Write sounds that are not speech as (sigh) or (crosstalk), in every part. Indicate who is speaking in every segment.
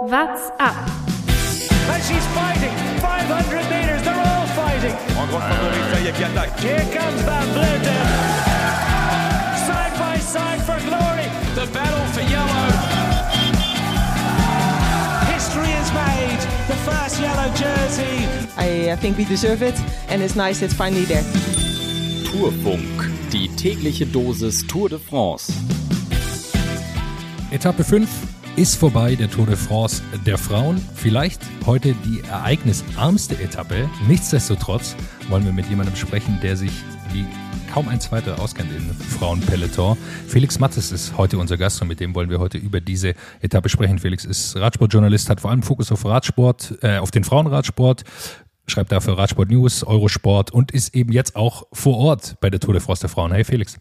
Speaker 1: What's up?
Speaker 2: And she's fighting. 500 meters, they're all fighting.
Speaker 3: En grosse favori, ça qui attaque.
Speaker 2: Here comes Van Vleuten. Side by side for glory.
Speaker 4: The battle for yellow.
Speaker 2: History is made. The first yellow jersey.
Speaker 5: I, I think we deserve it, and it's nice it's finally there.
Speaker 6: Tourfunk, die tägliche Dosis Tour de France.
Speaker 7: Etappe 5 ist vorbei, der Tour de France der Frauen. Vielleicht heute die ereignisarmste Etappe. Nichtsdestotrotz wollen wir mit jemandem sprechen, der sich wie kaum ein zweiter auskennt im Frauenpeloton. Felix Mattes ist heute unser Gast und mit dem wollen wir heute über diese Etappe sprechen. Felix ist Radsportjournalist, hat vor allem Fokus auf Radsport, äh, auf den Frauenradsport, schreibt dafür Radsport News, Eurosport und ist eben jetzt auch vor Ort bei der Tour de France der Frauen. Hey Felix.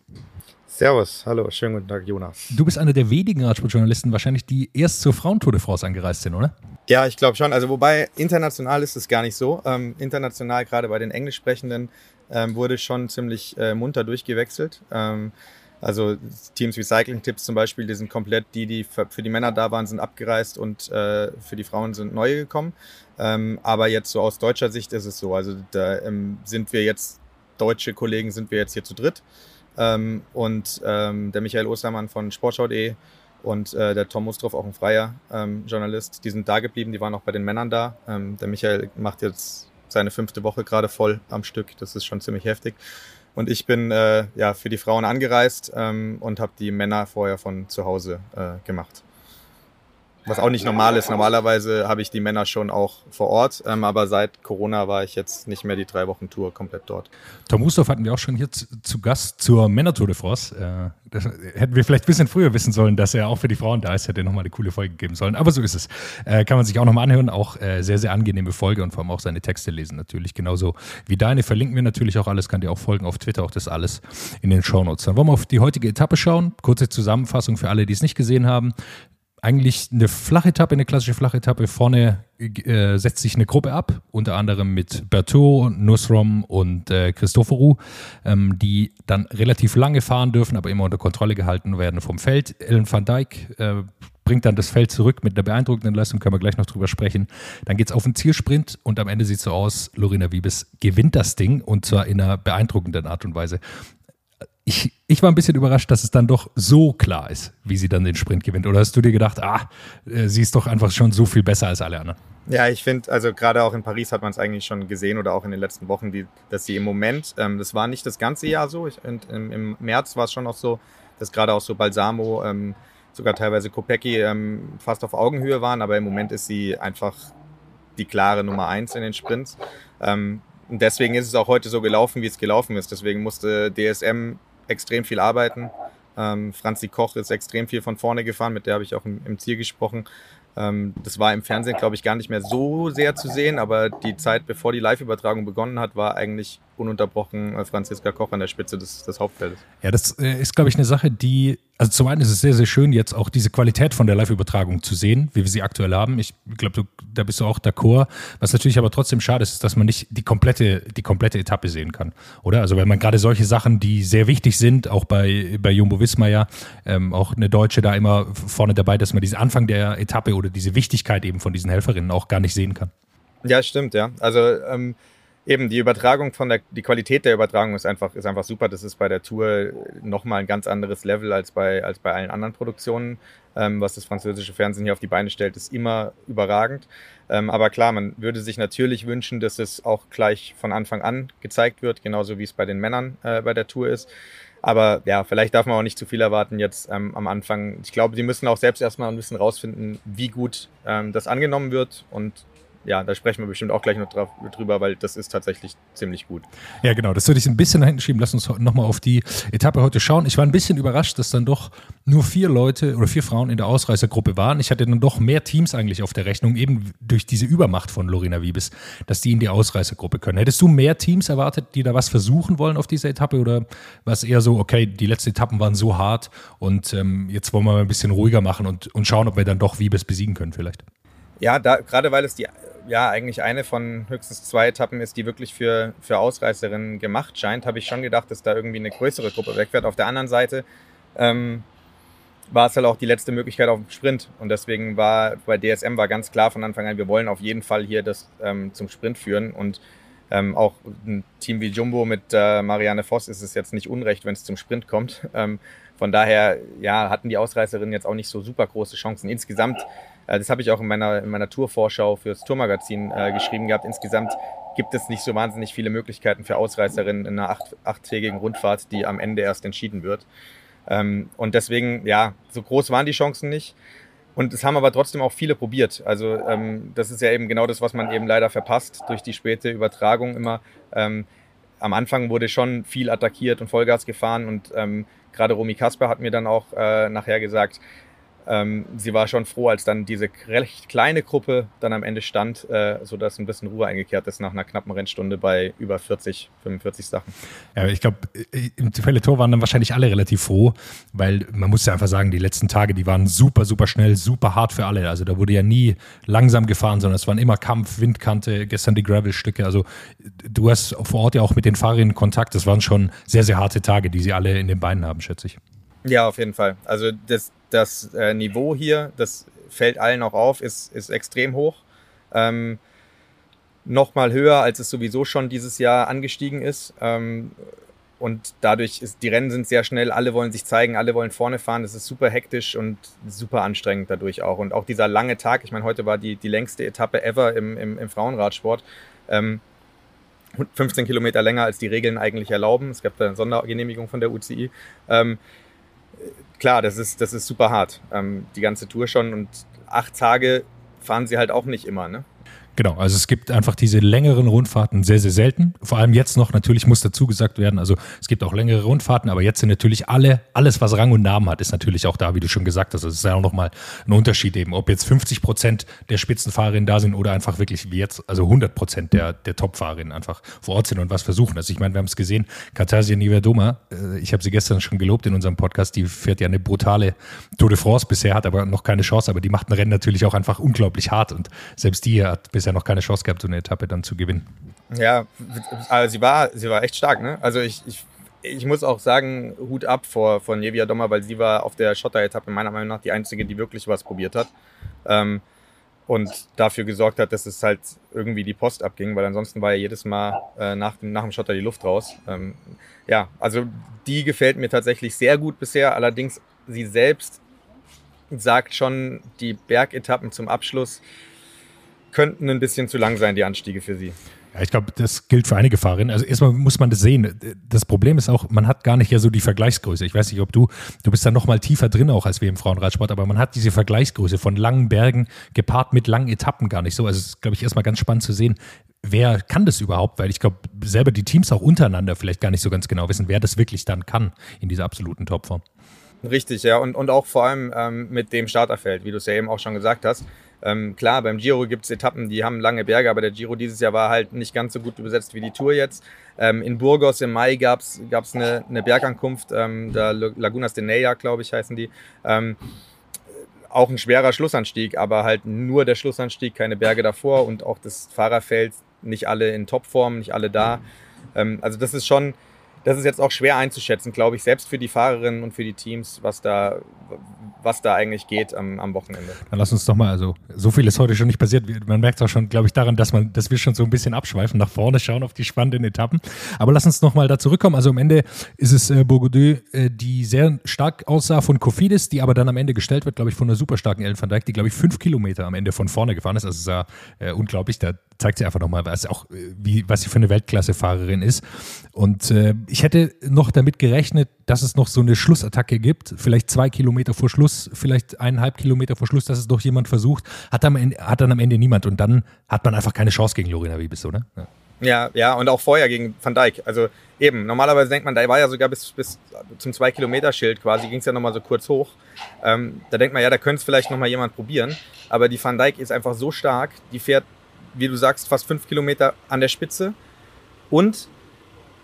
Speaker 8: Servus, hallo, schönen guten Tag, Jonas.
Speaker 7: Du bist einer der wenigen Radsportjournalisten wahrscheinlich, die erst zur Frauentour de France angereist sind, oder?
Speaker 8: Ja, ich glaube schon. Also wobei international ist es gar nicht so. Ähm, international, gerade bei den Englischsprechenden, ähm, wurde schon ziemlich äh, munter durchgewechselt. Ähm, also Teams wie Cycling Tips zum Beispiel, die sind komplett, die, die für, die Männer da waren, sind abgereist und äh, für die Frauen sind neue gekommen. Ähm, aber jetzt so aus deutscher Sicht ist es so. Also da ähm, sind wir jetzt, deutsche Kollegen sind wir jetzt hier zu dritt. Ähm, und ähm, der Michael Ostermann von Sportschau.de und äh, der Tom Mustroff, auch ein freier ähm, Journalist, die sind da geblieben, die waren auch bei den Männern da. Ähm, der Michael macht jetzt seine fünfte Woche gerade voll am Stück, das ist schon ziemlich heftig. Und ich bin äh, ja für die Frauen angereist ähm, und habe die Männer vorher von zu Hause äh, gemacht. Was auch nicht normal ist. Normalerweise habe ich die Männer schon auch vor Ort, ähm, aber seit Corona war ich jetzt nicht mehr die drei Wochen Tour komplett dort.
Speaker 7: Tom Hustorf hatten wir auch schon hier zu, zu Gast zur Männer-Tour de France. Äh, das hätten wir vielleicht ein bisschen früher wissen sollen, dass er auch für die Frauen da ist, hätte nochmal eine coole Folge geben sollen. Aber so ist es. Äh, kann man sich auch nochmal anhören. Auch äh, sehr, sehr angenehme Folge und vor allem auch seine Texte lesen natürlich. Genauso wie deine verlinken wir natürlich auch alles. Kann dir auch folgen auf Twitter, auch das alles in den Shownotes. Dann wollen wir auf die heutige Etappe schauen. Kurze Zusammenfassung für alle, die es nicht gesehen haben eigentlich eine Flachetappe, eine klassische Flachetappe. Vorne äh, setzt sich eine Gruppe ab, unter anderem mit Berthaud, Nusrom und äh, Christoforu, ähm, die dann relativ lange fahren dürfen, aber immer unter Kontrolle gehalten werden vom Feld. Ellen van Dijk äh, bringt dann das Feld zurück mit einer beeindruckenden Leistung, können wir gleich noch drüber sprechen. Dann geht es auf den Zielsprint und am Ende sieht es so aus, Lorena Wiebes gewinnt das Ding und zwar in einer beeindruckenden Art und Weise ich, ich war ein bisschen überrascht, dass es dann doch so klar ist, wie sie dann den Sprint gewinnt. Oder hast du dir gedacht, ah, äh, sie ist doch einfach schon so viel besser als alle anderen?
Speaker 8: Ja, ich finde, also gerade auch in Paris hat man es eigentlich schon gesehen oder auch in den letzten Wochen, die, dass sie im Moment, ähm, das war nicht das ganze Jahr so, ich, und, im, im März war es schon noch so, dass gerade auch so Balsamo, ähm, sogar teilweise Kopecki ähm, fast auf Augenhöhe waren, aber im Moment ist sie einfach die klare Nummer eins in den Sprints. Ähm, und deswegen ist es auch heute so gelaufen, wie es gelaufen ist. Deswegen musste DSM extrem viel arbeiten. Ähm, Franzi Koch ist extrem viel von vorne gefahren, mit der habe ich auch im, im Ziel gesprochen. Ähm, das war im Fernsehen, glaube ich, gar nicht mehr so sehr zu sehen, aber die Zeit, bevor die Live-Übertragung begonnen hat, war eigentlich ununterbrochen äh, Franziska Koch an der Spitze des, des Hauptfeldes.
Speaker 7: Ja, das äh, ist, glaube ich, eine Sache, die, also zum einen ist es sehr, sehr schön, jetzt auch diese Qualität von der Live-Übertragung zu sehen, wie wir sie aktuell haben. Ich glaube, da bist du auch d'accord. Was natürlich aber trotzdem schade ist, ist, dass man nicht die komplette, die komplette Etappe sehen kann, oder? Also, wenn man gerade solche Sachen, die sehr wichtig sind, auch bei, bei Jumbo Wismar ja, ähm, auch eine Deutsche da immer vorne dabei, dass man diesen Anfang der Etappe oder diese Wichtigkeit eben von diesen Helferinnen auch gar nicht sehen kann.
Speaker 8: Ja, stimmt, ja. Also, ähm, eben die Übertragung von der, die Qualität der Übertragung ist einfach, ist einfach super. Das ist bei der Tour nochmal ein ganz anderes Level als bei, als bei allen anderen Produktionen. Ähm, was das französische Fernsehen hier auf die Beine stellt, ist immer überragend. Ähm, aber klar, man würde sich natürlich wünschen, dass es auch gleich von Anfang an gezeigt wird, genauso wie es bei den Männern äh, bei der Tour ist. Aber ja, vielleicht darf man auch nicht zu viel erwarten jetzt ähm, am Anfang. Ich glaube, die müssen auch selbst erstmal ein bisschen rausfinden, wie gut ähm, das angenommen wird. Und ja, da sprechen wir bestimmt auch gleich noch drauf, drüber, weil das ist tatsächlich ziemlich gut.
Speaker 7: Ja, genau. Das würde ich ein bisschen nach hinten schieben. Lass uns nochmal auf die Etappe heute schauen. Ich war ein bisschen überrascht, dass dann doch nur vier Leute oder vier Frauen in der Ausreißergruppe waren. Ich hatte dann doch mehr Teams eigentlich auf der Rechnung, eben durch diese Übermacht von Lorena Wiebes, dass die in die Ausreißergruppe können. Hättest du mehr Teams erwartet, die da was versuchen wollen auf dieser Etappe oder war es eher so, okay, die letzten Etappen waren so hart und ähm, jetzt wollen wir mal ein bisschen ruhiger machen und, und schauen, ob wir dann doch Wiebes besiegen können vielleicht?
Speaker 8: Ja, da, gerade weil es die ja eigentlich eine von höchstens zwei Etappen ist, die wirklich für, für Ausreißerinnen gemacht scheint, habe ich schon gedacht, dass da irgendwie eine größere Gruppe wegfährt. Auf der anderen Seite ähm, war es halt auch die letzte Möglichkeit auf dem Sprint. Und deswegen war bei DSM war ganz klar von Anfang an, wir wollen auf jeden Fall hier das ähm, zum Sprint führen. Und ähm, auch ein Team wie Jumbo mit äh, Marianne Voss ist es jetzt nicht unrecht, wenn es zum Sprint kommt. (laughs) Ähm, von daher ja, hatten die Ausreißerinnen jetzt auch nicht so super große Chancen. Insgesamt, das habe ich auch in meiner, in meiner Tourvorschau fürs Tourmagazin äh, geschrieben gehabt, insgesamt gibt es nicht so wahnsinnig viele Möglichkeiten für Ausreißerinnen in einer acht, achttägigen Rundfahrt, die am Ende erst entschieden wird. Ähm, und deswegen, ja, so groß waren die Chancen nicht. Und es haben aber trotzdem auch viele probiert. Also ähm, das ist ja eben genau das, was man eben leider verpasst durch die späte Übertragung immer. Ähm, am Anfang wurde schon viel attackiert und Vollgas gefahren und ähm, gerade Romy Kasper hat mir dann auch äh, nachher gesagt, ähm, sie war schon froh, als dann diese recht kleine Gruppe dann am Ende stand, äh, sodass ein bisschen Ruhe eingekehrt ist nach einer knappen Rennstunde bei über 40, 45 Sachen.
Speaker 7: Ja, ich glaube, im Tor waren dann wahrscheinlich alle relativ froh, weil man muss ja einfach sagen, die letzten Tage, die waren super, super schnell, super hart für alle. Also da wurde ja nie langsam gefahren, sondern es waren immer Kampf, Windkante, gestern die Gravel-Stücke. Also du hast vor Ort ja auch mit den Fahrerinnen Kontakt. Das waren schon sehr, sehr harte Tage, die sie alle in den Beinen haben, schätze ich.
Speaker 8: Ja, auf jeden Fall. Also das, das äh, Niveau hier, das fällt allen auch auf, ist, ist extrem hoch. Ähm, Nochmal höher, als es sowieso schon dieses Jahr angestiegen ist. Ähm, und dadurch ist, die Rennen sind sehr schnell, alle wollen sich zeigen, alle wollen vorne fahren. Das ist super hektisch und super anstrengend dadurch auch. Und auch dieser lange Tag, ich meine, heute war die, die längste Etappe ever im, im, im Frauenradsport. Ähm, 15 Kilometer länger als die Regeln eigentlich erlauben. Es gab da eine Sondergenehmigung von der UCI. Ähm, klar, das ist, das ist super hart. Ähm, die ganze Tour schon und acht Tage fahren sie halt auch nicht immer, ne?
Speaker 7: Genau, also es gibt einfach diese längeren Rundfahrten sehr, sehr selten. Vor allem jetzt noch, natürlich muss dazu gesagt werden, also es gibt auch längere Rundfahrten, aber jetzt sind natürlich alle, alles, was Rang und Namen hat, ist natürlich auch da, wie du schon gesagt hast. Das ist ja auch nochmal ein Unterschied eben, ob jetzt 50 Prozent der Spitzenfahrerinnen da sind oder einfach wirklich wie jetzt, also 100 Prozent der, der Topfahrerinnen einfach vor Ort sind und was versuchen. Also ich meine, wir haben es gesehen, Katarsia Nivedoma, äh, ich habe sie gestern schon gelobt in unserem Podcast, die fährt ja eine brutale Tour de France bisher, hat aber noch keine Chance, aber die macht ein Rennen natürlich auch einfach unglaublich hart und selbst die hat bisher ja noch keine Chance gehabt, so eine Etappe dann zu gewinnen.
Speaker 8: Ja, also sie war, sie war echt stark, ne? Also ich, ich, ich muss auch sagen, Hut ab vor, vor Nevia Dommer, weil sie war auf der Schotter-Etappe meiner Meinung nach die einzige, die wirklich was probiert hat. Ähm, und dafür gesorgt hat, dass es halt irgendwie die Post abging, weil ansonsten war ja jedes Mal äh, nach, dem, nach dem Schotter die Luft raus. Ähm, ja, also die gefällt mir tatsächlich sehr gut bisher. Allerdings sie selbst sagt schon, die Bergetappen zum Abschluss könnten ein bisschen zu lang sein, die Anstiege für sie.
Speaker 7: Ja, ich glaube, das gilt für einige Fahrerinnen. Also erstmal muss man das sehen. Das Problem ist auch, man hat gar nicht ja so die Vergleichsgröße. Ich weiß nicht, ob du, du bist da noch mal tiefer drin auch als wir im Frauenradsport, aber man hat diese Vergleichsgröße von langen Bergen gepaart mit langen Etappen gar nicht so. Also es ist, glaube ich, erstmal ganz spannend zu sehen, wer kann das überhaupt? Weil ich glaube, selber die Teams auch untereinander vielleicht gar nicht so ganz genau wissen, wer das wirklich dann kann in dieser absoluten Topform.
Speaker 8: Richtig, ja. Und, und auch vor allem ähm, mit dem Starterfeld, wie du es ja eben auch schon gesagt hast. Ähm, klar, beim Giro gibt es Etappen, die haben lange Berge, aber der Giro dieses Jahr war halt nicht ganz so gut besetzt wie die Tour jetzt. Ähm, in Burgos im Mai gab es eine, eine Bergankunft, ähm, da Lagunas de Neia, glaube ich, heißen die. Ähm, auch ein schwerer Schlussanstieg, aber halt nur der Schlussanstieg, keine Berge davor und auch das Fahrerfeld, nicht alle in Topform, nicht alle da. Ähm, also das ist schon, das ist jetzt auch schwer einzuschätzen, glaube ich, selbst für die Fahrerinnen und für die Teams, was da, was da eigentlich geht am, am Wochenende.
Speaker 7: Dann lass uns doch mal, also so viel ist heute schon nicht passiert. Man merkt auch schon, glaube ich, daran, dass man, dass wir schon so ein bisschen abschweifen, nach vorne schauen auf die spannenden Etappen. Aber lass uns noch mal da zurückkommen. Also am Ende ist es äh, Bourgoudou, äh, die sehr stark aussah von Kofidis, die aber dann am Ende gestellt wird, glaube ich, von einer super starken Ellen van Dijk, die, glaube ich, fünf Kilometer am Ende von vorne gefahren ist. Also es ja äh, unglaublich. Da zeigt sie einfach nochmal, was auch, äh, wie, was sie für eine Weltklasse-Fahrerin ist. Und äh, ich hätte noch damit gerechnet, dass es noch so eine Schlussattacke gibt, vielleicht zwei Kilometer vor Schluss, vielleicht eineinhalb Kilometer vor Schluss, dass es doch jemand versucht, hat dann, hat dann am Ende niemand und dann hat man einfach keine Chance gegen Lorena Wiebes, oder?
Speaker 8: Ja. Ja, ja, und auch vorher gegen Van Dijk. Also eben, normalerweise denkt man, da war ja sogar bis, bis zum 2-Kilometer-Schild quasi, ging es ja nochmal so kurz hoch. Ähm, da denkt man, ja, da könnte es vielleicht nochmal jemand probieren. Aber die Van Dijk ist einfach so stark, die fährt wie du sagst, fast fünf Kilometer an der Spitze und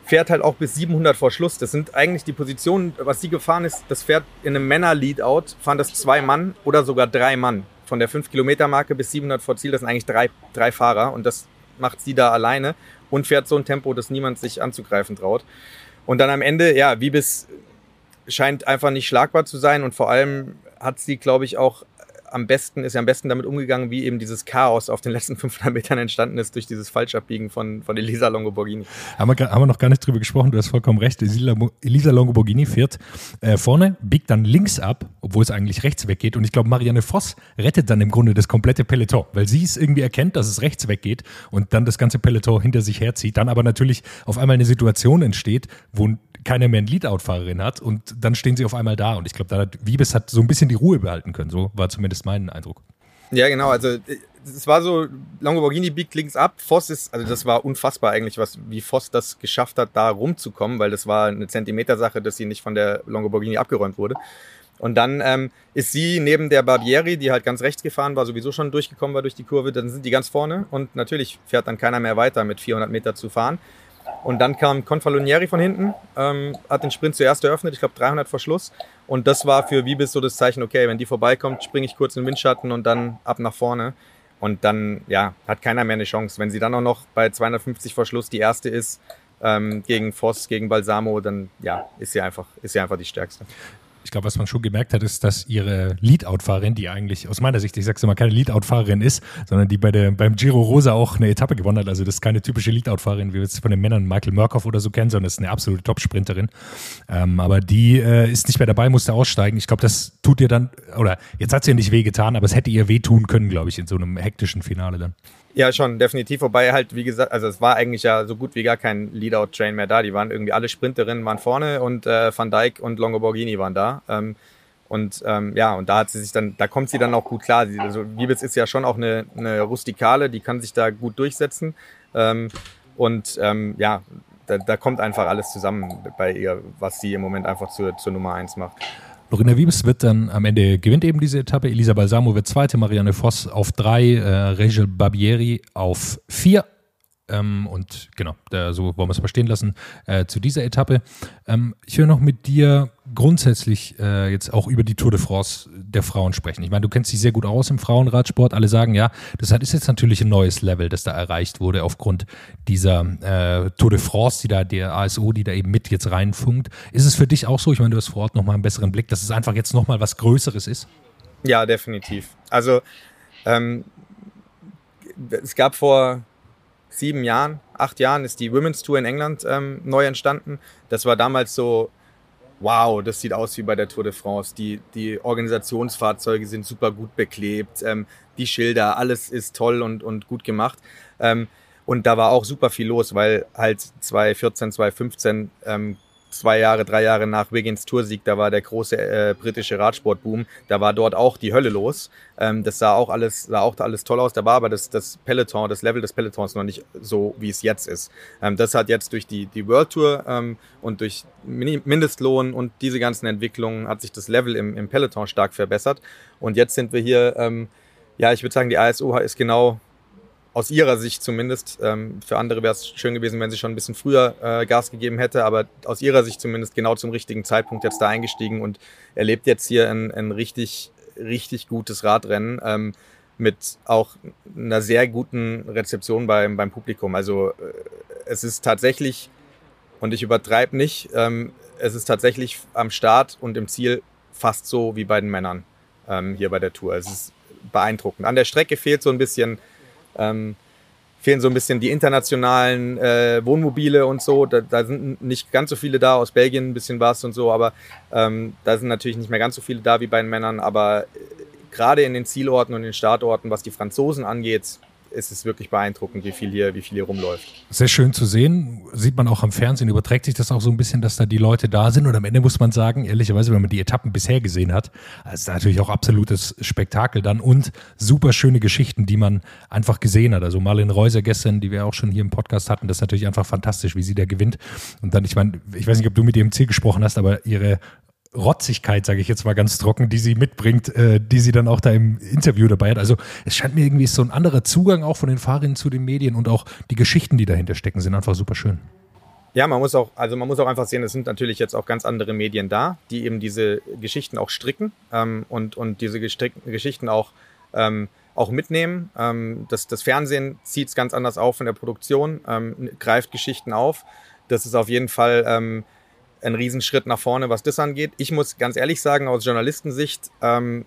Speaker 8: fährt halt auch bis 700 vor Schluss. Das sind eigentlich die Positionen, was sie gefahren ist, das fährt in einem Männer-Leadout, fahren das zwei Mann oder sogar drei Mann. Von der 5-Kilometer-Marke bis 700 vor Ziel, das sind eigentlich drei, drei Fahrer und das macht sie da alleine und fährt so ein Tempo, dass niemand sich anzugreifen traut. Und dann am Ende, ja, wie bis scheint einfach nicht schlagbar zu sein und vor allem hat sie, glaube ich, auch am besten, ist ja am besten damit umgegangen, wie eben dieses Chaos auf den letzten (laughs) 500 Metern entstanden ist durch dieses Falschabbiegen von, von Elisa Longoborghini.
Speaker 7: Haben wir, haben wir noch gar nicht drüber gesprochen, du hast vollkommen recht. Elisa Longoborghini fährt äh, vorne, biegt dann links ab, obwohl es eigentlich rechts weggeht. Und ich glaube, Marianne Voss rettet dann im Grunde das komplette Peloton, weil sie es irgendwie erkennt, dass es rechts weggeht und dann das ganze Peloton hinter sich herzieht. Dann aber natürlich auf einmal eine Situation entsteht, wo keiner mehr eine Leadout-Fahrerin hat und dann stehen sie auf einmal da. Und ich glaube, da hat Wiebes hat so ein bisschen die Ruhe behalten können. So war zumindest mein Eindruck.
Speaker 8: Ja, genau. Also es war so, Lamborghini biegt links ab. Voss ist, also das war unfassbar eigentlich, was, wie Voss das geschafft hat, da rumzukommen, weil das war eine Zentimeter-Sache, dass sie nicht von der Lamborghini abgeräumt wurde. Und dann ähm, ist sie neben der Barbieri, die halt ganz rechts gefahren war, sowieso schon durchgekommen war durch die Kurve, dann sind die ganz vorne und natürlich fährt dann keiner mehr weiter mit 400 Meter zu fahren. Und dann kam Confalonieri von hinten, ähm, hat den Sprint zuerst eröffnet, ich glaube 300 vor Schluss. Und das war für Wiebes so das Zeichen, okay, wenn die vorbeikommt, springe ich kurz in den Windschatten und dann ab nach vorne. Und dann, ja, hat keiner mehr eine Chance. Wenn sie dann auch noch bei 250 vor Schluss die erste ist, ähm, gegen Voss, gegen Balsamo, dann ja, ist sie einfach, ist sie einfach die stärkste
Speaker 7: glaube, was man schon gemerkt hat, ist, dass ihre Leadout-Fahrerin, die eigentlich aus meiner Sicht, ich sag's immer, keine Leadout-Fahrerin ist, sondern die bei der, beim Giro Rosa auch eine Etappe gewonnen hat. Also das ist keine typische Leadout-Fahrerin, wie wir es von den Männern Michael Murkoff oder so kennen, sondern ist eine absolute Top-Sprinterin. Ähm, aber die äh, ist nicht mehr dabei, musste aussteigen. Ich glaube, das tut ihr dann, oder jetzt hat sie ja nicht wehgetan, aber es hätte ihr wehtun können, glaube ich, in so einem hektischen Finale dann.
Speaker 8: Ja, schon, definitiv. Wobei halt, wie gesagt, also es war eigentlich ja so gut wie gar kein Leadout-Train mehr da. Die waren irgendwie alle Sprinterinnen waren vorne und äh, Van Dijk und Longoborghini waren da. Ähm, und ähm, ja, und da hat sie sich dann, da kommt sie dann auch gut klar. Sie, also Wiebes ist ja schon auch eine, eine Rustikale, die kann sich da gut durchsetzen. Ähm, und ähm, ja, da, da kommt einfach alles zusammen bei ihr, was sie im Moment einfach zur, zur Nummer eins macht.
Speaker 7: Lorena Wiebes wird dann am Ende gewinnt eben diese Etappe. Elisa Balsamo wird zweite, Marianne Voss auf drei, äh, Rachel Barbieri auf vier. Ähm, und genau, da, so wollen wir es verstehen lassen äh, zu dieser Etappe. Ähm, ich will noch mit dir grundsätzlich äh, jetzt auch über die Tour de France der Frauen sprechen. Ich meine, du kennst dich sehr gut aus im Frauenradsport. Alle sagen, ja, das ist jetzt natürlich ein neues Level, das da erreicht wurde aufgrund dieser äh, Tour de France, die da der ASO, die da eben mit jetzt reinfunkt. Ist es für dich auch so? Ich meine, du hast vor Ort nochmal einen besseren Blick, dass es einfach jetzt nochmal was Größeres ist?
Speaker 8: Ja, definitiv. Also ähm, es gab vor sieben Jahren, acht Jahren ist die Women's Tour in England ähm, neu entstanden. Das war damals so, wow, das sieht aus wie bei der Tour de France. Die, die Organisationsfahrzeuge sind super gut beklebt, ähm, die Schilder, alles ist toll und, und gut gemacht. Ähm, und da war auch super viel los, weil halt 2014, 2015 ähm, zwei Jahre, drei Jahre nach Wiggins Toursieg, da war der große äh, britische Radsportboom, da war dort auch die Hölle los. Ähm, das sah auch alles, sah auch alles toll aus. Da war aber das, das Peloton, das Level des Pelotons noch nicht so, wie es jetzt ist. Ähm, das hat jetzt durch die, die World Tour ähm, und durch Mindestlohn und diese ganzen Entwicklungen hat sich das Level im, im Peloton stark verbessert. Und jetzt sind wir hier, ähm, ja, ich würde sagen, die ASO ist genau aus ihrer Sicht zumindest. Ähm, für andere wäre es schön gewesen, wenn sie schon ein bisschen früher äh, Gas gegeben hätte, aber aus ihrer Sicht zumindest genau zum richtigen Zeitpunkt jetzt da eingestiegen und erlebt jetzt hier ein, ein richtig, richtig gutes Radrennen ähm, mit auch einer sehr guten Rezeption beim, beim Publikum. Also äh, es ist tatsächlich, und ich übertreibe nicht, ähm, es ist tatsächlich am Start und im Ziel fast so wie bei den Männern ähm, hier bei der Tour. Es ist beeindruckend. An der Strecke fehlt so ein bisschen ähm, fehlen so ein bisschen die internationalen äh, Wohnmobile und so. Da, da, sind nicht ganz so viele da, aus Belgien ein bisschen was und so, aber ähm, da sind natürlich nicht mehr ganz so viele da wie bei den Männern. Aber äh, gerade in den Zielorten und den Startorten, was die Franzosen angeht, ist es wirklich beeindruckend, wie viel hier, wie viel hier rumläuft.
Speaker 7: Sehr schön zu sehen. Sieht man auch am Fernsehen, überträgt sich das auch so ein bisschen, dass da die Leute da sind. Und am Ende muss man sagen, ehrlicherweise, wenn man die Etappen bisher gesehen hat, ist natürlich auch absolutes Spektakel dann und super schöne Geschichten, die man einfach gesehen hat. Also Marlene Reuser gestern, die wir auch schon hier im Podcast hatten, das ist natürlich einfach fantastisch, wie sie da gewinnt. Und dann, ich meine, ich weiß nicht, ob du mit ihrem Ziel gesprochen hast, aber ihre Rotzigkeit, sage ich jetzt mal ganz trocken, die sie mitbringt, äh, die sie dann auch da im Interview dabei hat. Also es scheint mir irgendwie so ein anderer Zugang auch von den Fahrerinnen zu den Medien und auch die Geschichten, die dahinter stecken, sind einfach super schön.
Speaker 8: Ja, man muss auch, also man muss auch einfach sehen, es sind natürlich jetzt auch ganz andere Medien da, die eben diese Geschichten auch stricken ähm, und, und diese Geschichten auch, ähm, auch mitnehmen. Ähm, das, das Fernsehen zieht es ganz anders auf in der Produktion, ähm, greift Geschichten auf. Das ist auf jeden Fall ähm, ein Riesenschritt nach vorne, was das angeht. Ich muss ganz ehrlich sagen, aus Journalistensicht, ähm,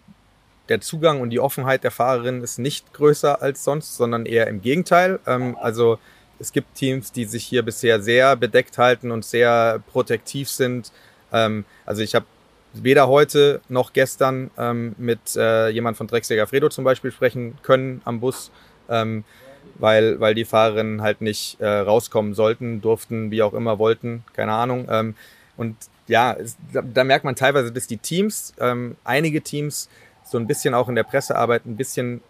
Speaker 8: der Zugang und die Offenheit der Fahrerin ist nicht größer als sonst, sondern eher im Gegenteil. Ähm, also es gibt Teams, die sich hier bisher sehr bedeckt halten und sehr protektiv sind. Ähm, also ich habe weder heute noch gestern ähm, mit äh, jemand von Drecksjäger Fredo zum Beispiel sprechen können am Bus, ähm, weil, weil die Fahrerinnen halt nicht äh, rauskommen sollten, durften, wie auch immer wollten, keine Ahnung. Ähm, und ja, es, da, da, merkt man teilweise, dass die Teams, ähm, einige Teams so ein bisschen auch in der Pressearbeit ein bisschen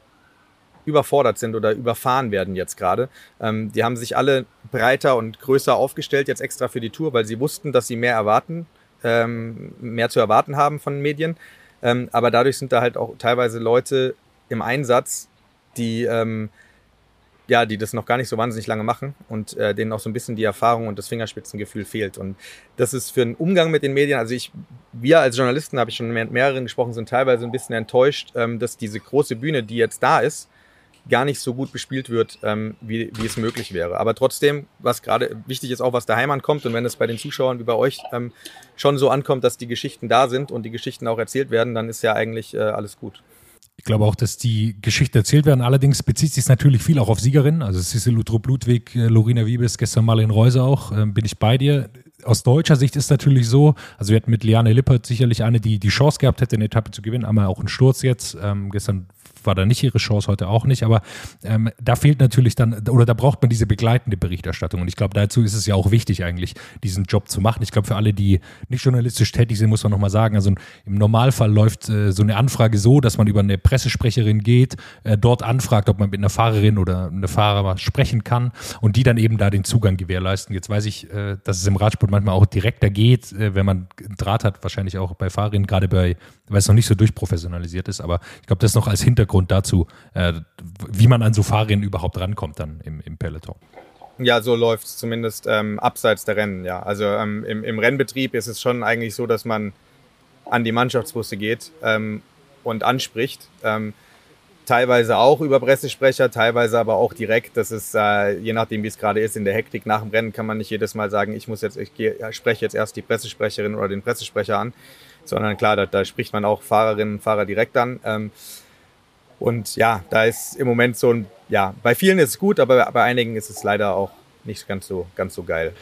Speaker 8: überfordert sind oder überfahren werden jetzt gerade. Ähm, die haben sich alle breiter und größer aufgestellt jetzt extra für die Tour, weil sie wussten, dass sie mehr erwarten, ähm, mehr zu erwarten haben von Medien. Ähm, aber dadurch sind da halt auch teilweise Leute im Einsatz, die ähm, ja, die das noch gar nicht so wahnsinnig lange machen und äh, denen auch so ein bisschen die Erfahrung und das Fingerspitzengefühl fehlt. Und das ist für einen Umgang mit den Medien, also ich, wir als Journalisten, habe ich schon mit mehreren gesprochen, sind teilweise ein bisschen enttäuscht, ähm, dass diese große Bühne, die jetzt da ist, gar nicht so gut bespielt wird, ähm, wie, wie es möglich wäre. Aber trotzdem, was gerade wichtig ist, auch was daheim ankommt und wenn es bei den Zuschauern wie bei euch ähm, schon so ankommt, dass die Geschichten da sind und die Geschichten auch erzählt werden, dann ist ja eigentlich äh, alles gut.
Speaker 7: Ich glaube auch, dass die Geschichten erzählt werden. Allerdings bezieht sich natürlich viel auch auf Siegerinnen. Also Cecil Lutrup Ludwig, äh, Lorina Wiebes, gestern Marlene Reuser auch. Ähm, bin ich bei dir. Aus deutscher Sicht ist natürlich so, also wir hatten mit Liane Lippert sicherlich eine, die die Chance gehabt hätte, eine Etappe zu gewinnen. Einmal auch einen Sturz jetzt. Ähm, gestern war da nicht ihre Chance, heute auch nicht. Aber ähm, da fehlt natürlich dann, oder da braucht man diese begleitende Berichterstattung. Und ich glaube, dazu ist es ja auch wichtig eigentlich, diesen Job zu machen. Ich glaube, für alle, die nicht journalistisch tätig sind, muss man nochmal sagen, also im Normalfall läuft äh, so eine Anfrage so, dass man über eine Pressesprecherin geht, äh, dort anfragt, ob man mit einer Fahrerin oder einem Fahrer sprechen kann und die dann eben da den Zugang gewährleisten. Jetzt weiß ich, äh, dass es im Radsport manchmal auch direkter geht, äh, wenn man Draht hat, wahrscheinlich auch bei Fahrerinnen, gerade bei, weil es noch nicht so durchprofessionalisiert ist. Aber ich glaube, das noch als Hintergrund Hintergrund dazu, äh, wie man an so Fahrrädern überhaupt rankommt dann im, im Peloton.
Speaker 8: Ja, so läuft es zumindest ähm, abseits der Rennen, ja. Also ähm, im, im, Rennbetrieb ist es schon eigentlich so, dass man an die Mannschaftsbusse geht ähm, und anspricht. Ähm, teilweise auch über Pressesprecher, teilweise aber auch direkt. Das ist, äh, je nachdem, wie es gerade ist, in der Hektik nach dem Rennen kann man nicht jedes Mal sagen, ich muss jetzt, ich geh, spreche jetzt erst die Pressesprecherin oder den Pressesprecher an, sondern klar, da, da spricht man auch Fahrerinnen und Fahrer direkt an. Und ja, da ist im Moment so ein, ja, bei vielen ist es gut, aber bei einigen ist es leider auch nicht ganz so, ganz so geil.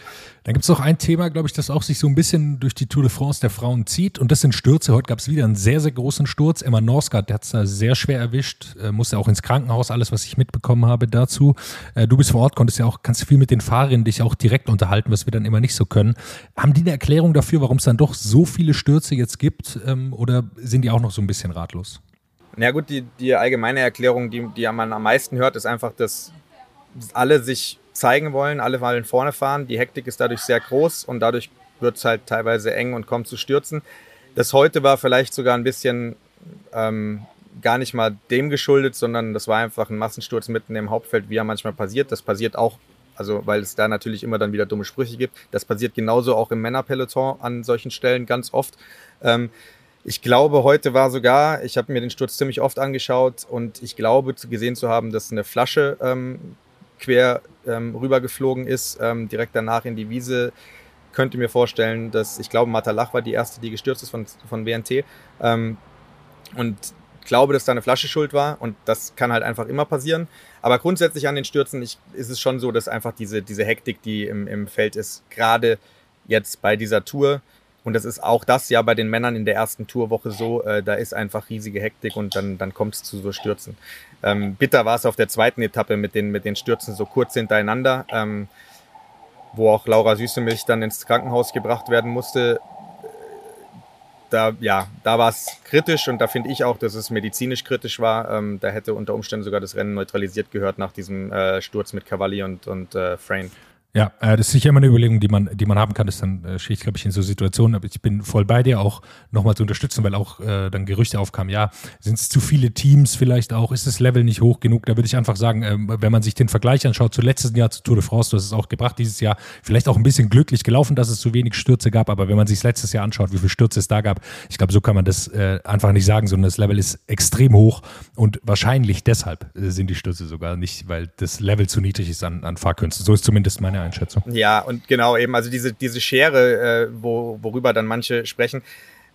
Speaker 7: Dann gibt es noch ein Thema, glaube ich, das auch sich so ein bisschen durch die Tour de France der Frauen zieht. Und das sind Stürze. Heute gab es wieder einen sehr, sehr großen Sturz. Emma Norsgaard, der hat es da sehr schwer erwischt, äh, musste auch ins Krankenhaus, alles, was ich mitbekommen habe dazu. Äh, du bist vor Ort, konntest ja auch, kannst viel mit den Fahrerinnen dich auch direkt unterhalten, was wir dann immer nicht so können. Haben die eine Erklärung dafür, warum es dann doch so viele Stürze jetzt gibt? Ähm, oder sind die auch noch so ein bisschen ratlos?
Speaker 8: Na gut, die, die allgemeine Erklärung, die, die man am meisten hört, ist einfach, dass alle sich zeigen wollen, alle wollen vorne fahren. Die Hektik ist dadurch sehr groß und dadurch wird es halt teilweise eng und kommt zu Stürzen. Das heute war vielleicht sogar ein bisschen ähm, gar nicht mal dem geschuldet, sondern das war einfach ein Massensturz mitten im Hauptfeld, wie er manchmal passiert. Das passiert auch, also weil es da natürlich immer dann wieder dumme Sprüche gibt. Das passiert genauso auch im Männerpeloton an solchen Stellen ganz oft. Ähm, ich glaube, heute war sogar, ich habe mir den Sturz ziemlich oft angeschaut und ich glaube gesehen zu haben, dass eine Flasche ähm, quer ähm, rübergeflogen ist, ähm, direkt danach in die Wiese. Könnte mir vorstellen, dass ich glaube, Matalach war die erste, die gestürzt ist von, von BNT. Ähm, und glaube, dass da eine Flasche schuld war und das kann halt einfach immer passieren. Aber grundsätzlich an den Stürzen ich, ist es schon so, dass einfach diese, diese Hektik, die im, im Feld ist, gerade jetzt bei dieser Tour, und das ist auch das ja bei den Männern in der ersten Tourwoche so. Äh, da ist einfach riesige Hektik und dann, dann kommt es zu so Stürzen. Ähm, bitter war es auf der zweiten Etappe mit den, mit den Stürzen so kurz hintereinander, ähm, wo auch Laura Süßemilch dann ins Krankenhaus gebracht werden musste. Da, ja, da war es kritisch und da finde ich auch, dass es medizinisch kritisch war. Ähm, da hätte unter Umständen sogar das Rennen neutralisiert gehört nach diesem äh, Sturz mit Cavalli und, und äh, Frame.
Speaker 7: Ja, äh, das ist sicher immer eine Überlegung, die man, die man haben kann. Das dann äh, stehe ich, glaube ich, in so Situationen. Aber ich bin voll bei dir, auch nochmal zu unterstützen, weil auch äh, dann Gerüchte aufkamen. Ja, sind es zu viele Teams vielleicht auch? Ist das Level nicht hoch genug? Da würde ich einfach sagen, äh, wenn man sich den Vergleich anschaut zu letzten Jahr zu Tour de France, du hast es auch gebracht dieses Jahr, vielleicht auch ein bisschen glücklich gelaufen, dass es zu wenig Stürze gab. Aber wenn man sich letztes Jahr anschaut, wie viele Stürze es da gab, ich glaube, so kann man das äh, einfach nicht sagen, sondern das Level ist extrem hoch und wahrscheinlich deshalb äh, sind die Stürze sogar nicht, weil das Level zu niedrig ist an, an Fahrkünsten. So ist zumindest meine Einschätzung.
Speaker 8: Ja, und genau eben, also diese, diese Schere, äh, wo, worüber dann manche sprechen,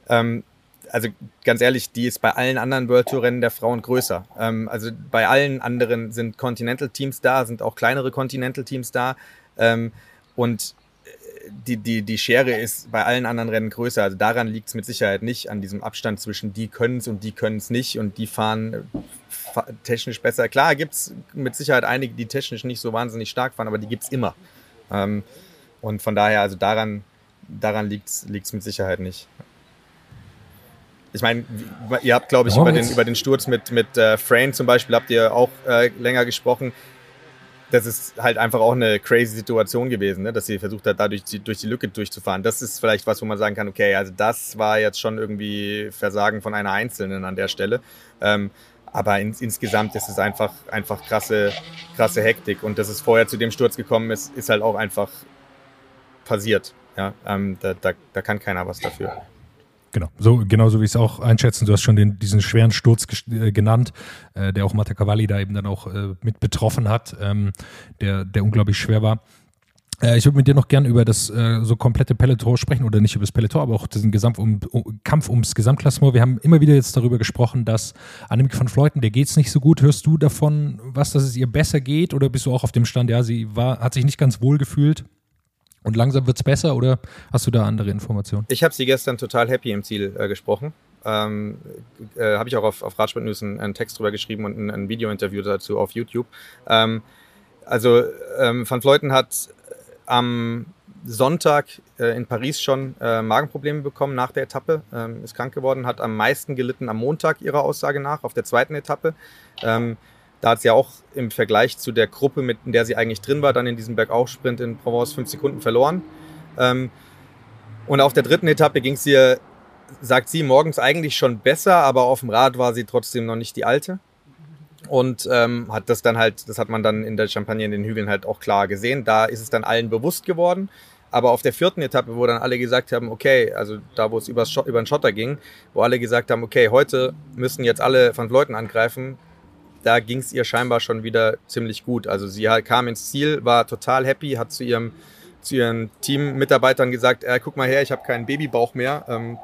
Speaker 8: ähm, also ganz ehrlich, die ist bei allen anderen World Tour Rennen der Frauen größer. Ähm, also bei allen anderen sind Continental Teams da, sind auch kleinere Continental Teams da. Ähm, und die, die, die Schere ist bei allen anderen Rennen größer. Also daran liegt es mit Sicherheit nicht, an diesem Abstand zwischen die können es und die können es nicht und die fahren äh, technisch besser. Klar gibt es mit Sicherheit einige, die technisch nicht so wahnsinnig stark fahren, aber die gibt es immer. Ähm, und von daher, also daran, daran liegt es mit Sicherheit nicht. Ich meine, ihr habt, glaube ich, über den, über den Sturz mit, mit äh, Frame zum Beispiel, habt ihr auch äh, länger gesprochen das ist halt einfach auch eine crazy Situation gewesen, ne? dass sie versucht hat, dadurch die, durch die Lücke durchzufahren. Das ist vielleicht was, wo man sagen kann, okay, also das war jetzt schon irgendwie Versagen von einer Einzelnen an der Stelle. Ähm, aber in, insgesamt ist es einfach, einfach krasse, krasse Hektik. Und dass es vorher zu dem Sturz gekommen ist, ist halt auch einfach passiert. Ja, ähm, da, da, da kann keiner was dafür.
Speaker 7: Genau, so genauso wie ich es auch einschätzen. Du hast schon den, diesen schweren Sturz äh, genannt, äh, der auch Matta Cavalli da eben dann auch äh, mit betroffen hat, ähm, der, der unglaublich schwer war. Äh, ich würde mit dir noch gern über das äh, so komplette Peloton sprechen oder nicht über das Peloton, aber auch diesen Gesamt um, um, Kampf ums Gesamtklassement. Wir haben immer wieder jetzt darüber gesprochen, dass Annemiek van Fleuten, der geht es nicht so gut. Hörst du davon, was, dass es ihr besser geht oder bist du auch auf dem Stand, ja, sie war, hat sich nicht ganz wohl gefühlt? Und langsam wird es besser oder hast du da andere Informationen?
Speaker 8: Ich habe sie gestern total happy im Ziel äh, gesprochen. Ähm, äh, habe ich auch auf, auf Radsport News einen, einen, Text drüber geschrieben und ein, ein Video-Interview dazu auf YouTube. Ähm, also ähm, Van Fleuten hat am Sonntag äh, in Paris schon äh, Magenprobleme bekommen nach der Etappe, ähm, ist krank geworden, hat am meisten gelitten am Montag ihrer Aussage nach, auf der zweiten Etappe. Ähm, da hat sie ja auch im Vergleich zu der Gruppe, mit in der sie eigentlich drin war, dann in diesem Bergaufsprint in Provence fünf Sekunden verloren. Ähm, und auf der dritten Etappe ging es ihr, sagt sie, morgens eigentlich schon besser, aber auf dem Rad war sie trotzdem noch nicht die alte. Und ähm, hat das dann halt, das hat man dann in der Champagne in den Hügeln halt auch klar gesehen. Da ist es dann allen bewusst geworden. Aber auf der vierten Etappe, wo dann alle gesagt haben, okay, also da, wo es über den Schotter ging, wo alle gesagt haben, okay, heute müssen jetzt alle Van Leuten angreifen, da ging es ihr scheinbar schon wieder ziemlich gut. Also sie kam ins Ziel, war total happy, hat zu ihrem zu ihren Teammitarbeitern gesagt, äh, guck mal her, ich habe keinen Babybauch mehr, ähm,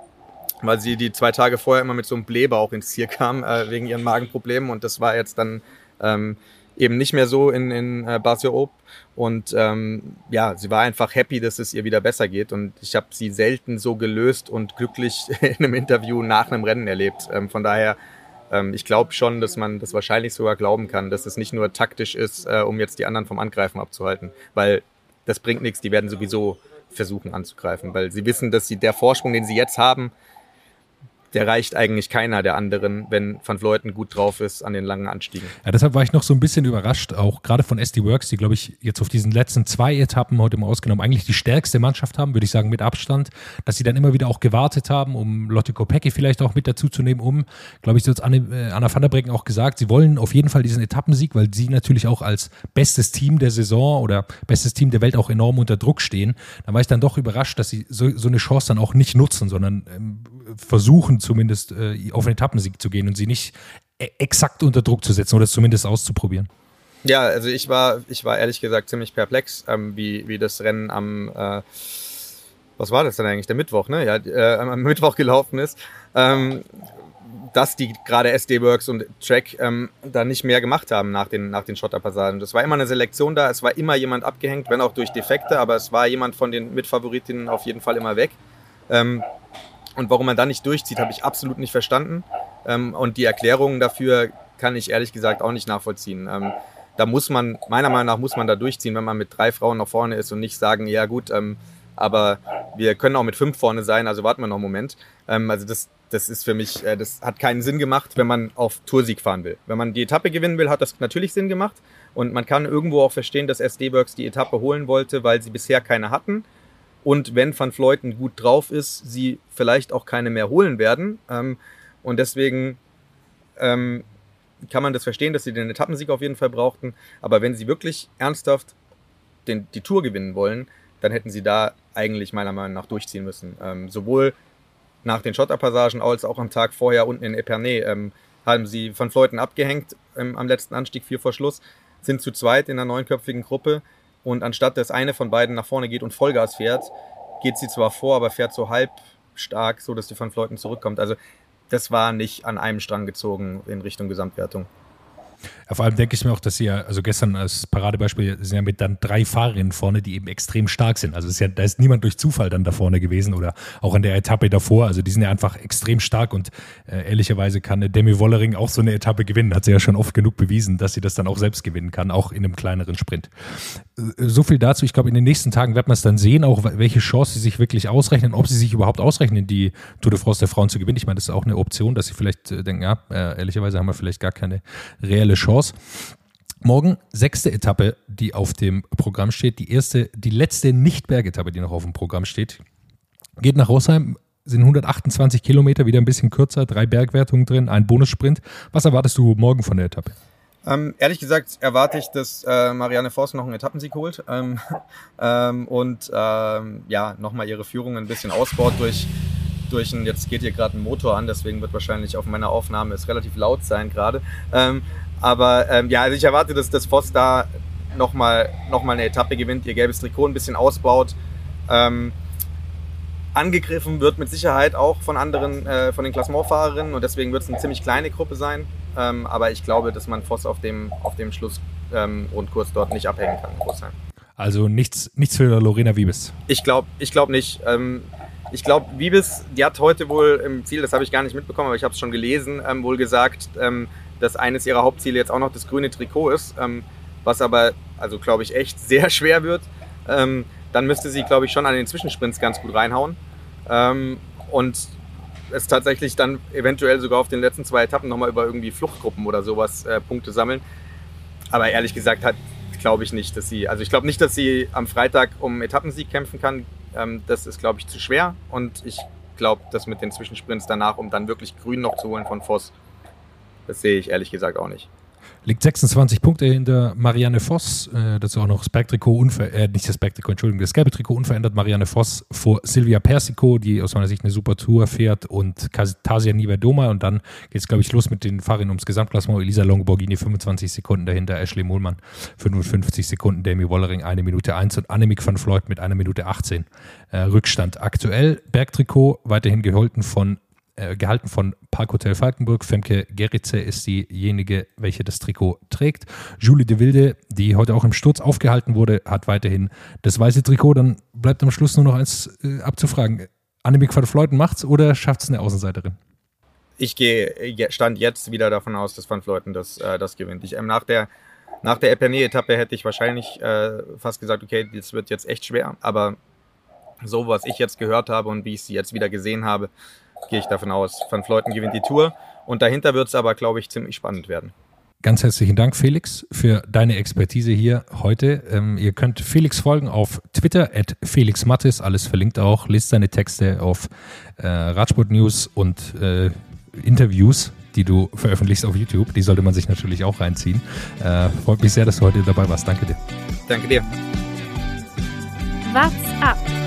Speaker 8: weil sie die zwei Tage vorher immer mit so einem Blähbauch ins Ziel kam äh, wegen ihren Magenproblemen. Und das war jetzt dann ähm, eben nicht mehr so in, in äh, Barcelona und ähm, ja, sie war einfach happy, dass es ihr wieder besser geht. Und ich habe sie selten so gelöst und glücklich (laughs) in einem Interview nach einem Rennen erlebt. Ähm, von daher ähm, ich glaube schon, dass man das wahrscheinlich sogar glauben kann, dass es nicht nur taktisch ist, äh, um jetzt die anderen vom Angreifen abzuhalten, weil das bringt nichts, die werden sowieso versuchen anzugreifen, weil sie wissen, dass sie der Vorsprung, den sie jetzt haben, der reicht eigentlich keiner der anderen, wenn Van Vleuten gut drauf ist an den langen Anstiegen.
Speaker 7: Ja, deshalb war ich noch so ein bisschen überrascht, auch gerade von SD Works, die, glaube ich, jetzt auf diesen letzten zwei Etappen heute mal ausgenommen eigentlich die stärkste Mannschaft haben, würde ich sagen, mit Abstand, dass sie dann immer wieder auch gewartet haben, um Lotte Kopecky vielleicht auch mit dazu zu nehmen, um, glaube ich, so hat äh, Anna van der Breggen auch gesagt, sie wollen auf jeden Fall diesen Etappensieg, weil sie natürlich auch als bestes Team der Saison oder bestes Team der Welt auch enorm unter Druck stehen. Da war ich dann doch überrascht, dass sie so, so eine Chance dann auch nicht nutzen, sondern ähm, versuchen zumindest äh, auf einen Etappensieg zu gehen und sie nicht e exakt unter Druck zu setzen oder es zumindest auszuprobieren.
Speaker 8: Ja, also ich war, ich war ehrlich gesagt ziemlich perplex, ähm, wie, wie das Rennen am, äh, was war das denn eigentlich, der Mittwoch, ne? Ja, äh, am Mittwoch gelaufen ist. Ähm, dass die gerade SD Works und Track ähm, da nicht mehr gemacht haben nach den, nach den Schotterpassagen. Das war immer eine Selektion da, es war immer jemand abgehängt, wenn auch durch Defekte, aber es war jemand von den Mitfavoritinnen auf jeden Fall immer weg. Ähm, und warum man da nicht durchzieht, habe ich absolut nicht verstanden. Ähm, und die Erklärungen dafür kann ich ehrlich gesagt auch nicht nachvollziehen. Ähm, da muss man, meiner Meinung nach, muss man da durchziehen, wenn man mit drei Frauen noch vorne ist und nicht sagen, ja gut, ähm, aber wir können auch mit fünf vorne sein, also warten wir noch einen Moment. Ähm, also das, das ist für mich, äh, das hat keinen Sinn gemacht, wenn man auf Toursieg fahren will. Wenn man die Etappe gewinnen will, hat das natürlich Sinn gemacht. Und man kann irgendwo auch verstehen, dass SD Works die Etappe holen wollte, weil sie bisher keine hatten und wenn Van Fleuten gut drauf ist, sie vielleicht auch keine mehr holen werden. Ähm, und deswegen ähm, kann man das verstehen, dass sie den Etappensieg auf jeden Fall brauchten. Aber wenn sie wirklich ernsthaft den, die Tour gewinnen wollen, dann hätten sie da eigentlich meiner Meinung nach durchziehen müssen. Ähm, sowohl nach den Schotterpassagen als auch am Tag vorher unten in Epernay ähm, haben sie Van Fleuten abgehängt ähm, am letzten Anstieg, vier vor Schluss, sind zu zweit in einer neunköpfigen Gruppe Und anstatt dass eine von beiden nach vorne geht und Vollgas fährt, geht sie zwar vor, aber fährt so halb stark, so dass die Van Fleuten zurückkommt. Also das war nicht an einem Strang gezogen in Richtung Gesamtwertung.
Speaker 7: Ja, vor allem denke ich mir auch, dass sie ja, also gestern als Paradebeispiel sind ja mit dann drei Fahrerinnen vorne, die eben extrem stark sind. Also ist ja, da ist niemand durch Zufall dann da vorne gewesen oder auch in der Etappe davor. Also die sind ja einfach extrem stark und äh, ehrlicherweise kann Demi Wollering auch so eine Etappe gewinnen. Hat sie ja schon oft genug bewiesen, dass sie das dann auch selbst gewinnen kann, auch in einem kleineren Sprint. Äh, so viel dazu. Ich glaube, in den nächsten Tagen wird man es dann sehen, auch welche Chance sie sich wirklich ausrechnen, ob sie sich überhaupt ausrechnen, die Tour de France der Frauen zu gewinnen. Ich meine, das ist auch eine Option, dass sie vielleicht äh, denken, ja, äh, ehrlicherweise haben wir vielleicht gar keine reelle Chance. Morgen sechste Etappe, die auf dem Programm steht. Die erste, die letzte Nicht-Bergetappe, die noch auf dem Programm steht. Geht nach Rosheim, sind 128 Kilometer, wieder ein bisschen kürzer, drei Bergwertungen drin, ein Bonussprint. Was erwartest du morgen von der Etappe?
Speaker 8: Ähm, ehrlich gesagt erwarte ich, dass äh, Marianne Voss noch einen Etappensieg holt (laughs) ähm, ähm, und ähm, ja, nochmal ihre Führung ein bisschen ausbaut durch, durch ein, jetzt geht hier gerade ein Motor an, deswegen wird wahrscheinlich auf meiner Aufnahme es relativ laut sein gerade. Aber ähm, ja, also ich erwarte, dass das Voss da nochmal noch mal eine Etappe gewinnt, ihr gelbes Trikot ein bisschen ausbaut. Ähm, angegriffen wird mit Sicherheit auch von anderen, äh, von den Klassementfahrerinnen und deswegen wird es eine ziemlich kleine Gruppe sein. Ähm, aber ich glaube, dass man Voss auf dem, auf dem Schlussrundkurs ähm, dort nicht abhängen kann. Großheim.
Speaker 7: Also nichts, nichts für Lorena Wiebes.
Speaker 8: Ich glaube ich glaub nicht. Ähm, ich glaube, Wiebes, die hat heute wohl im Ziel, das habe ich gar nicht mitbekommen, aber ich habe es schon gelesen, ähm, wohl gesagt, ähm, dass eines ihrer Hauptziele jetzt auch noch das grüne Trikot ist, ähm, was aber, also glaube ich, echt (laughs) sehr schwer wird. Ähm, dann müsste sie, glaube ich, schon an den Zwischensprints ganz gut reinhauen. Ähm, und es tatsächlich dann eventuell sogar auf den letzten zwei Etappen nochmal über irgendwie Fluchtgruppen oder sowas äh, Punkte sammeln. Aber ehrlich gesagt hat, glaube ich nicht, dass sie, also ich glaube nicht, dass sie am Freitag um Etappensieg kämpfen kann. Ähm, das ist, glaube ich, zu schwer. Und ich glaube, dass mit den Zwischensprints danach, um dann wirklich grün noch zu holen von Voss, das sehe ich ehrlich gesagt auch nicht.
Speaker 7: Liegt 26 Punkte hinter Marianne Voss. Äh, dazu auch noch das Bergtrikot unverändert, äh, nicht das Bergtrikot, Entschuldigung, das gelbe Trikot unverändert. Marianne Voss vor Silvia Persico, die aus meiner Sicht eine super Tour fährt und Tasia Niverdoma. Und dann geht es, glaube ich, los mit den Fahrern ums Gesamtklassement. Elisa Longoborghini 25 Sekunden dahinter, Ashley Mohlmann 55 Sekunden, Demi Wollering 1 Minute 1 und Annemiek van Floyd mit 1 Minute 18 äh, Rückstand. Aktuell Bergtrikot weiterhin geholten von äh, gehalten von Parkhotel Falkenburg. Femke Geritze ist diejenige, welche das Trikot trägt. Julie de Wilde, die heute auch im Sturz aufgehalten wurde, hat weiterhin das weiße Trikot. Dann bleibt am Schluss nur noch eins äh, abzufragen. Annemiek van Fleuten macht's oder schafft es eine Außenseiterin?
Speaker 8: Ich gehe stand jetzt wieder davon aus, dass Van Fleuten das, äh, das gewinnt. Ich, ähm, nach der nach der Epernay-Etappe hätte ich wahrscheinlich äh, fast gesagt, okay, das wird jetzt echt schwer. Aber so, was ich jetzt gehört habe und wie ich sie jetzt wieder gesehen habe, gehe ich davon aus. Van Fleuten gewinnt die Tour und dahinter wird es aber, glaube ich, ziemlich spannend werden.
Speaker 7: Ganz herzlichen Dank, Felix, für deine Expertise hier heute. Ähm, ihr könnt Felix folgen auf Twitter, at Felix Mattis, alles verlinkt auch. Lest seine Texte auf äh, Radsport News und äh, Interviews, die du veröffentlichst auf YouTube. Die sollte man sich natürlich auch reinziehen. Äh, freut mich sehr, dass du heute dabei warst. Danke dir.
Speaker 8: Danke dir.
Speaker 1: What's up?